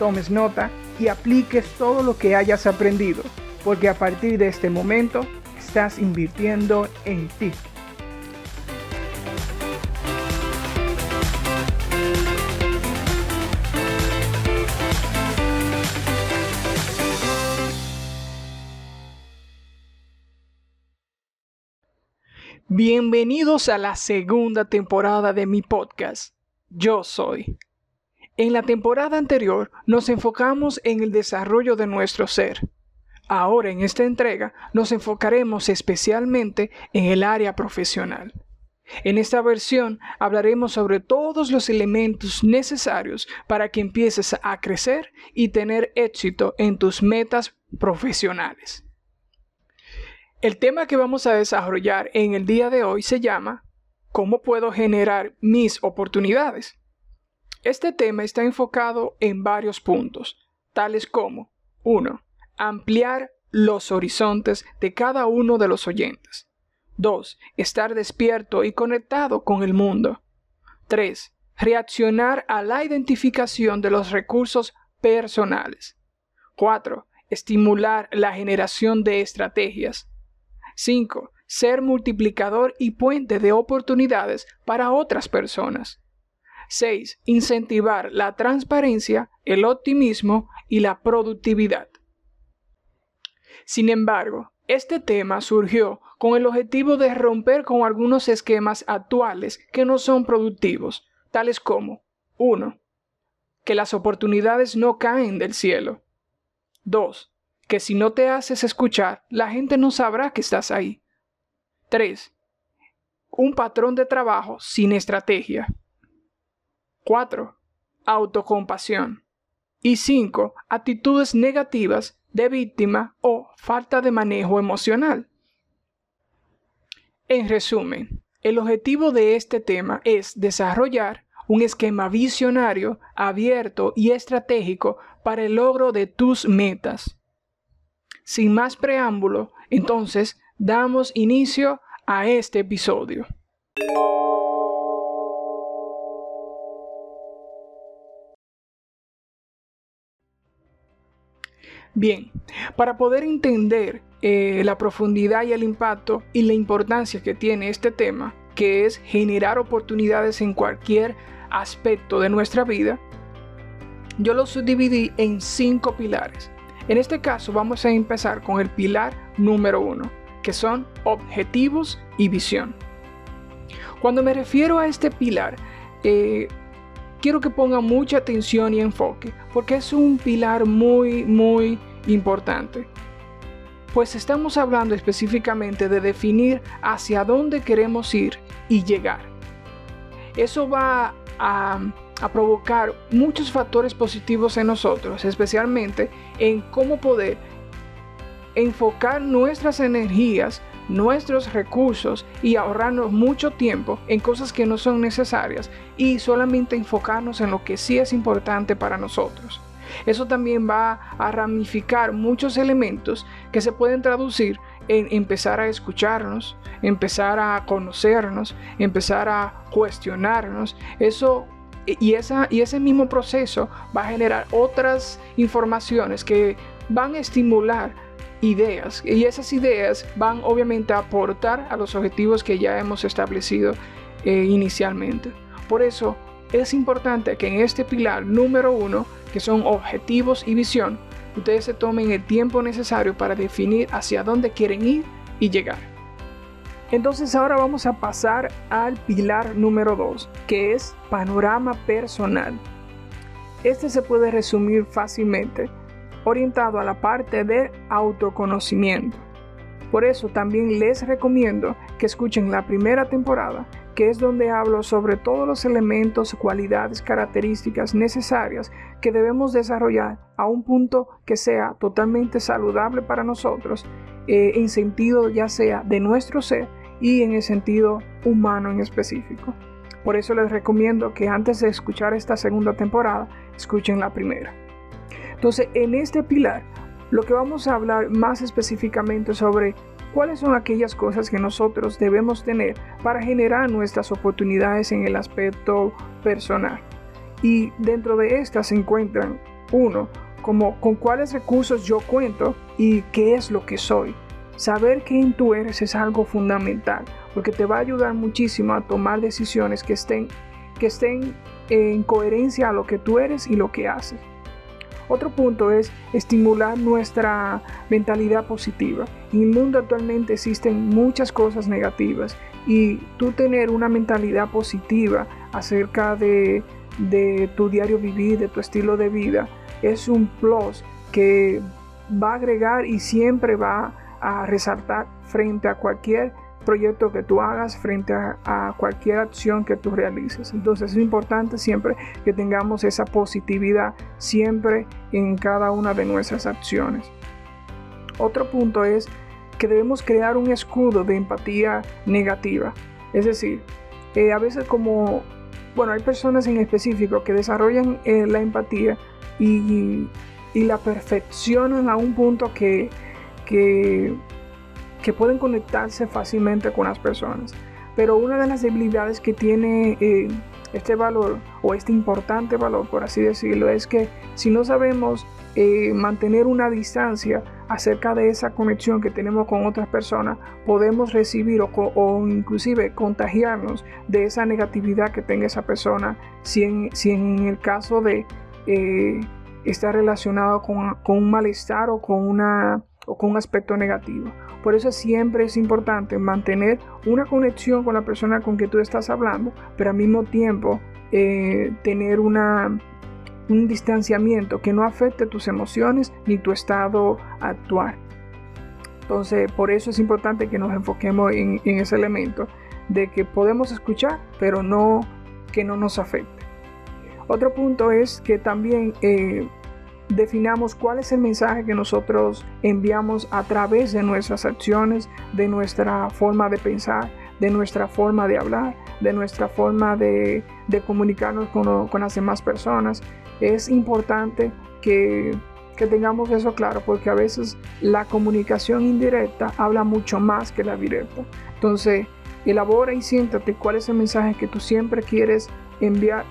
tomes nota y apliques todo lo que hayas aprendido, porque a partir de este momento estás invirtiendo en ti. Bienvenidos a la segunda temporada de mi podcast. Yo soy en la temporada anterior nos enfocamos en el desarrollo de nuestro ser. Ahora en esta entrega nos enfocaremos especialmente en el área profesional. En esta versión hablaremos sobre todos los elementos necesarios para que empieces a crecer y tener éxito en tus metas profesionales. El tema que vamos a desarrollar en el día de hoy se llama ¿Cómo puedo generar mis oportunidades? Este tema está enfocado en varios puntos, tales como 1. Ampliar los horizontes de cada uno de los oyentes. 2. Estar despierto y conectado con el mundo. 3. Reaccionar a la identificación de los recursos personales. 4. Estimular la generación de estrategias. 5. Ser multiplicador y puente de oportunidades para otras personas. 6. Incentivar la transparencia, el optimismo y la productividad. Sin embargo, este tema surgió con el objetivo de romper con algunos esquemas actuales que no son productivos, tales como 1. Que las oportunidades no caen del cielo. 2. Que si no te haces escuchar, la gente no sabrá que estás ahí. 3. Un patrón de trabajo sin estrategia. 4. Autocompasión. Y 5. Actitudes negativas de víctima o falta de manejo emocional. En resumen, el objetivo de este tema es desarrollar un esquema visionario, abierto y estratégico para el logro de tus metas. Sin más preámbulo, entonces damos inicio a este episodio. Bien, para poder entender eh, la profundidad y el impacto y la importancia que tiene este tema, que es generar oportunidades en cualquier aspecto de nuestra vida, yo lo subdividí en cinco pilares. En este caso vamos a empezar con el pilar número uno, que son objetivos y visión. Cuando me refiero a este pilar, eh, quiero que pongan mucha atención y enfoque, porque es un pilar muy, muy importante. Pues estamos hablando específicamente de definir hacia dónde queremos ir y llegar. Eso va a, a provocar muchos factores positivos en nosotros, especialmente en cómo poder enfocar nuestras energías nuestros recursos y ahorrarnos mucho tiempo en cosas que no son necesarias y solamente enfocarnos en lo que sí es importante para nosotros. Eso también va a ramificar muchos elementos que se pueden traducir en empezar a escucharnos, empezar a conocernos, empezar a cuestionarnos. Eso y, esa, y ese mismo proceso va a generar otras informaciones que van a estimular ideas y esas ideas van obviamente a aportar a los objetivos que ya hemos establecido eh, inicialmente. Por eso es importante que en este pilar número uno, que son objetivos y visión, ustedes se tomen el tiempo necesario para definir hacia dónde quieren ir y llegar. Entonces ahora vamos a pasar al pilar número 2, que es panorama personal. Este se puede resumir fácilmente orientado a la parte de autoconocimiento. Por eso también les recomiendo que escuchen la primera temporada, que es donde hablo sobre todos los elementos, cualidades, características necesarias que debemos desarrollar a un punto que sea totalmente saludable para nosotros, eh, en sentido ya sea de nuestro ser y en el sentido humano en específico. Por eso les recomiendo que antes de escuchar esta segunda temporada, escuchen la primera. Entonces, en este pilar, lo que vamos a hablar más específicamente sobre cuáles son aquellas cosas que nosotros debemos tener para generar nuestras oportunidades en el aspecto personal. Y dentro de estas se encuentran, uno, como con cuáles recursos yo cuento y qué es lo que soy. Saber quién tú eres es algo fundamental porque te va a ayudar muchísimo a tomar decisiones que estén, que estén en coherencia a lo que tú eres y lo que haces. Otro punto es estimular nuestra mentalidad positiva. En el mundo actualmente existen muchas cosas negativas y tú tener una mentalidad positiva acerca de, de tu diario vivir, de tu estilo de vida, es un plus que va a agregar y siempre va a resaltar frente a cualquier proyecto que tú hagas frente a, cualquier acción que tú realices. Entonces es importante siempre que tengamos esa positividad siempre en cada una de nuestras acciones. Otro punto es que debemos crear un escudo de empatía negativa. Es decir, eh, a veces como, bueno, hay personas en específico que desarrollan eh, la empatía y, la perfeccionan a un punto que que pueden conectarse fácilmente con las personas. Pero una de las debilidades que tiene eh, este valor o este importante valor, por así decirlo, es que si no sabemos eh, mantener una distancia acerca de esa conexión que tenemos con otras personas, podemos recibir o, inclusive contagiarnos de esa negatividad que tenga esa persona si en, si en el caso de eh, estar relacionado con, con un malestar o con, una, o con un aspecto negativo. Por eso siempre es importante mantener una conexión con la persona con que tú estás hablando, pero al mismo tiempo eh, tener una, un distanciamiento que no afecte tus emociones ni tu estado actual. Entonces, por eso es importante que nos enfoquemos en, ese elemento de que podemos escuchar, pero no que no nos afecte. Otro punto es que también eh, definamos cuál es el mensaje que nosotros enviamos a través de nuestras acciones, de nuestra forma de pensar, de nuestra forma de hablar, de nuestra forma de, comunicarnos con, con, las demás personas. Es importante que, que tengamos eso claro porque a veces la comunicación indirecta habla mucho más que la directa. Entonces, elabora y siéntate cuál es el mensaje que tú siempre quieres enviar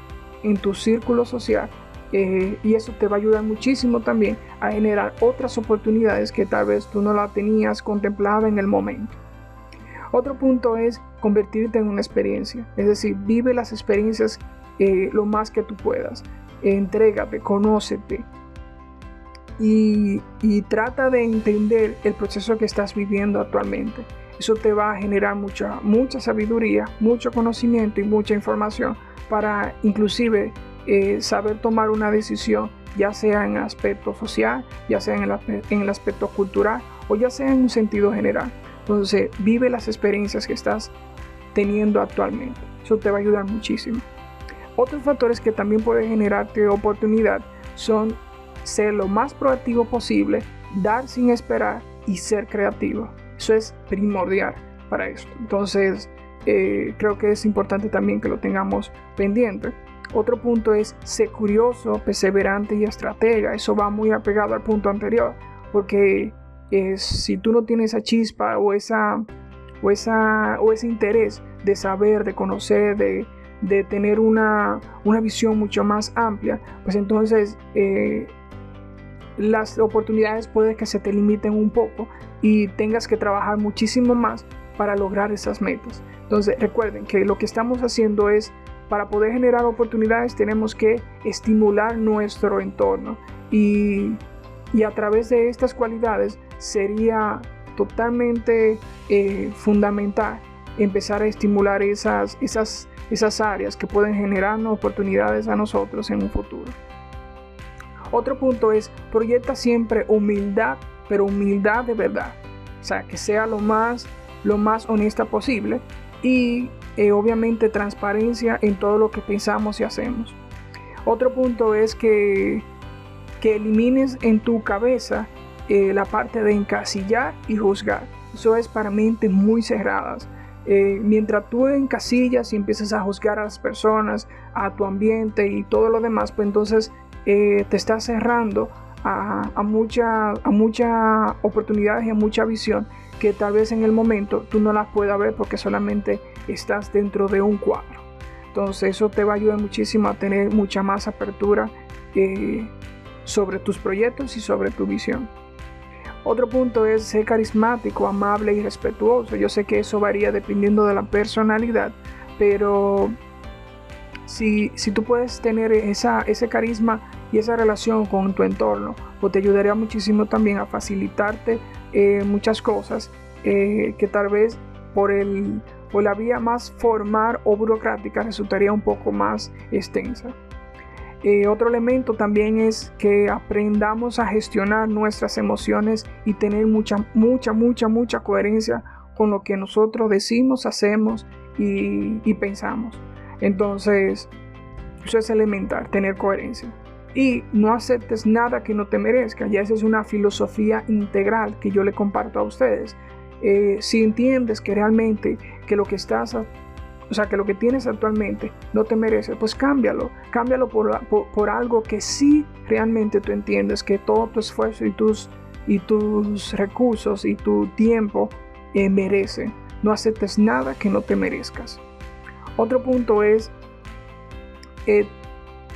en tu círculo social eh, y eso te va a ayudar muchísimo también a generar otras oportunidades que tal vez tú no la tenías contemplada en el momento. Otro punto es convertirte en una experiencia, es decir, vive las experiencias eh, lo más que tú puedas, entrégate, conócete y, y trata de entender el proceso que estás viviendo actualmente. Eso te va a generar mucha, mucha sabiduría, mucho conocimiento y mucha información para inclusive eh, saber tomar una decisión, ya sea en el aspecto social, ya sea en el, aspecto cultural o ya sea en un sentido general. Entonces, vive las experiencias que estás teniendo actualmente. Eso te va a ayudar muchísimo. Otros factores que también pueden generarte oportunidad son ser lo más proactivo posible, dar sin esperar y ser creativo. Eso es primordial para esto. Entonces, eh, creo que es importante también que lo tengamos pendiente. Otro punto es ser curioso, perseverante y estratega. Eso va muy apegado al punto anterior, porque eh, si tú no tienes esa chispa o, esa, o, esa, o ese interés de saber, de conocer, de, tener una, visión mucho más amplia, pues entonces eh, las oportunidades puede que se te limiten un poco y tengas que trabajar muchísimo más para lograr esas metas. Entonces recuerden que lo que estamos haciendo es para poder generar oportunidades tenemos que estimular nuestro entorno y, a través de estas cualidades sería totalmente eh, fundamental empezar a estimular esas, esas, esas áreas que pueden generar oportunidades a nosotros en un futuro. Otro punto es proyecta siempre humildad, pero humildad de verdad. O sea, que sea lo más, lo más honesta posible y eh, obviamente transparencia en todo lo que pensamos y hacemos. Otro punto es que, que elimines en tu cabeza eh, la parte de encasillar y juzgar. Eso es para mentes muy cerradas. Eh, mientras tú encasillas y empiezas a juzgar a las personas, a tu ambiente y todo lo demás, pues entonces te estás cerrando a, a muchas a oportunidades y a mucha visión que tal vez en el momento tú no las puedas ver porque solamente estás dentro de un cuadro. Entonces eso te va a ayudar muchísimo a tener mucha más apertura eh, sobre tus proyectos y sobre tu visión. Otro punto es ser carismático, amable y respetuoso. Yo sé que eso varía dependiendo de la personalidad, pero si, si tú puedes tener ese carisma y esa relación con tu entorno, pues te ayudaría muchísimo también a facilitarte eh, muchas cosas eh, que tal vez por, el, por la vía más formal o burocrática resultaría un poco más extensa. Eh, otro elemento también es que aprendamos a gestionar nuestras emociones y tener mucha, mucha, mucha, mucha coherencia con lo que nosotros decimos, hacemos y, y pensamos. Entonces, eso es elemental, tener coherencia y no aceptes nada que no te merezca. Ya esa es una filosofía integral que yo le comparto a ustedes. Eh, si entiendes que realmente que lo que estás, o sea, que lo que tienes actualmente no te merece, pues cámbialo. Cámbialo por, por, algo que sí realmente tú entiendes que todo tu esfuerzo y tus, y tus recursos y tu tiempo eh, merece. No aceptes nada que no te merezcas. Otro punto es eh,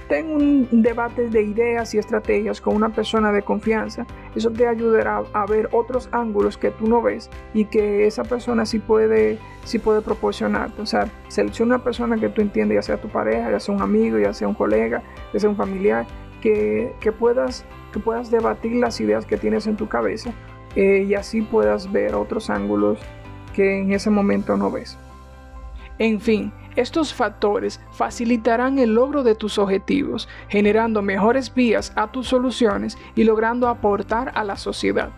ten un debate de ideas y estrategias con una persona de confianza. Eso te ayudará a ver otros ángulos que tú no ves y que esa persona sí puede, sí puede proporcionarte. O sea, selecciona una persona que tú entiendes, ya sea tu pareja, ya sea un amigo, ya sea un colega, ya sea un familiar, que, puedas, que puedas debatir las ideas que tienes en tu cabeza eh, y así puedas ver otros ángulos que en ese momento no ves. En fin, estos factores facilitarán el logro de tus objetivos, generando mejores vías a tus soluciones y logrando aportar a la sociedad.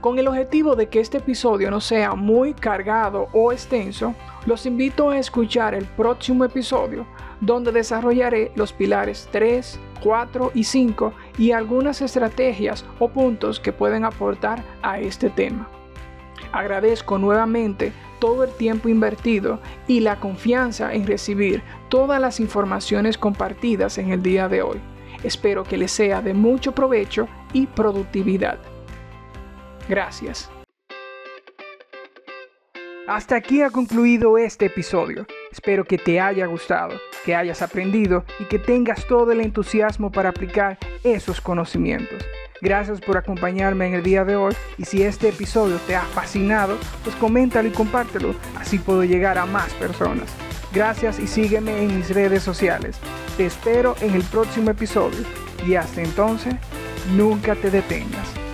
Con el objetivo de que este episodio no sea muy cargado o extenso, los invito a escuchar el próximo episodio donde desarrollaré los pilares 3, 4 y 5 y algunas estrategias o puntos que pueden aportar a este tema. Agradezco nuevamente todo el tiempo invertido y la confianza en recibir todas las informaciones compartidas en el día de hoy. Espero que les sea de mucho provecho y productividad. Gracias. Hasta aquí ha concluido este episodio. Espero que te haya gustado, que hayas aprendido y que tengas todo el entusiasmo para aplicar esos conocimientos. Gracias por acompañarme en el día de hoy y si este episodio te ha fascinado, pues coméntalo y compártelo, así puedo llegar a más personas. Gracias y sígueme en mis redes sociales. Te espero en el próximo episodio y hasta entonces, nunca te detengas.